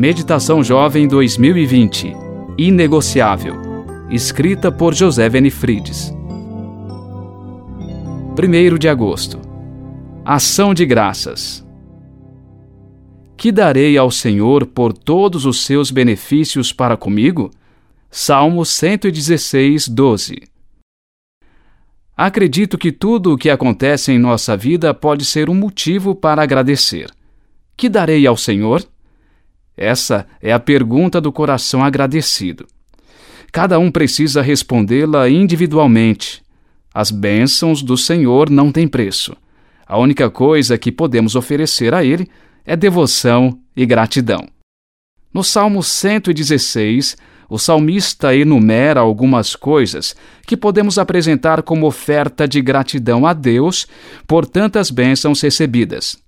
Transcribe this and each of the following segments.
Meditação Jovem 2020 Inegociável. Escrita por José Venifrides. 1 de agosto. Ação de graças. Que darei ao Senhor por todos os seus benefícios para comigo? Salmo 116, 12. Acredito que tudo o que acontece em nossa vida pode ser um motivo para agradecer. Que darei ao Senhor? Essa é a pergunta do coração agradecido. Cada um precisa respondê-la individualmente. As bênçãos do Senhor não têm preço. A única coisa que podemos oferecer a Ele é devoção e gratidão. No Salmo 116, o salmista enumera algumas coisas que podemos apresentar como oferta de gratidão a Deus por tantas bênçãos recebidas.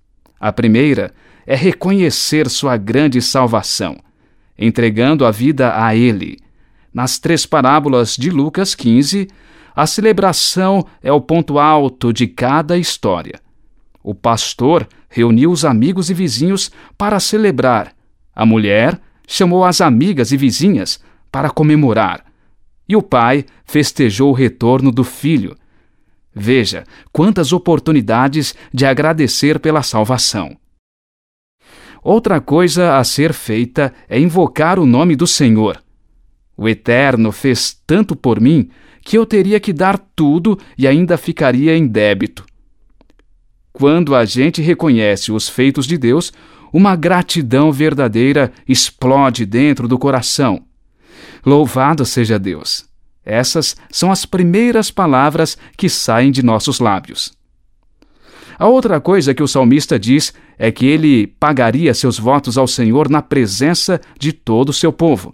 A primeira é reconhecer sua grande salvação, entregando a vida a Ele. Nas três parábolas de Lucas 15, a celebração é o ponto alto de cada história. O pastor reuniu os amigos e vizinhos para celebrar. A mulher chamou as amigas e vizinhas para comemorar. E o pai festejou o retorno do filho. Veja quantas oportunidades de agradecer pela salvação. Outra coisa a ser feita é invocar o nome do Senhor. O Eterno fez tanto por mim que eu teria que dar tudo e ainda ficaria em débito. Quando a gente reconhece os feitos de Deus, uma gratidão verdadeira explode dentro do coração. Louvado seja Deus! Essas são as primeiras palavras que saem de nossos lábios. A outra coisa que o salmista diz é que ele pagaria seus votos ao Senhor na presença de todo o seu povo.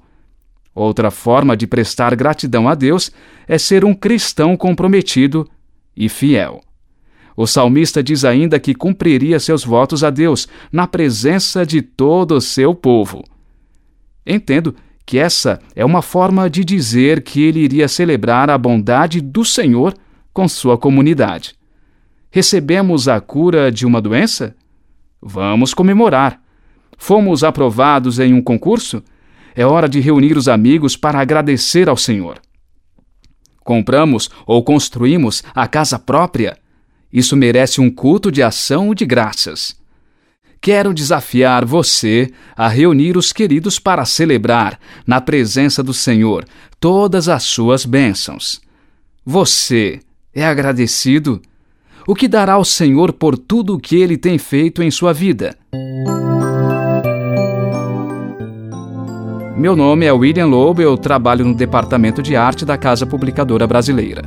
Outra forma de prestar gratidão a Deus é ser um cristão comprometido e fiel. O salmista diz ainda que cumpriria seus votos a Deus na presença de todo o seu povo. Entendo que essa é uma forma de dizer que ele iria celebrar a bondade do Senhor com sua comunidade. Recebemos a cura de uma doença? Vamos comemorar. Fomos aprovados em um concurso? É hora de reunir os amigos para agradecer ao Senhor. Compramos ou construímos a casa própria? Isso merece um culto de ação de graças quero desafiar você a reunir os queridos para celebrar, na presença do Senhor, todas as suas bênçãos. Você é agradecido? O que dará ao Senhor por tudo o que ele tem feito em sua vida? Meu nome é William Lobo, eu trabalho no Departamento de Arte da Casa Publicadora Brasileira.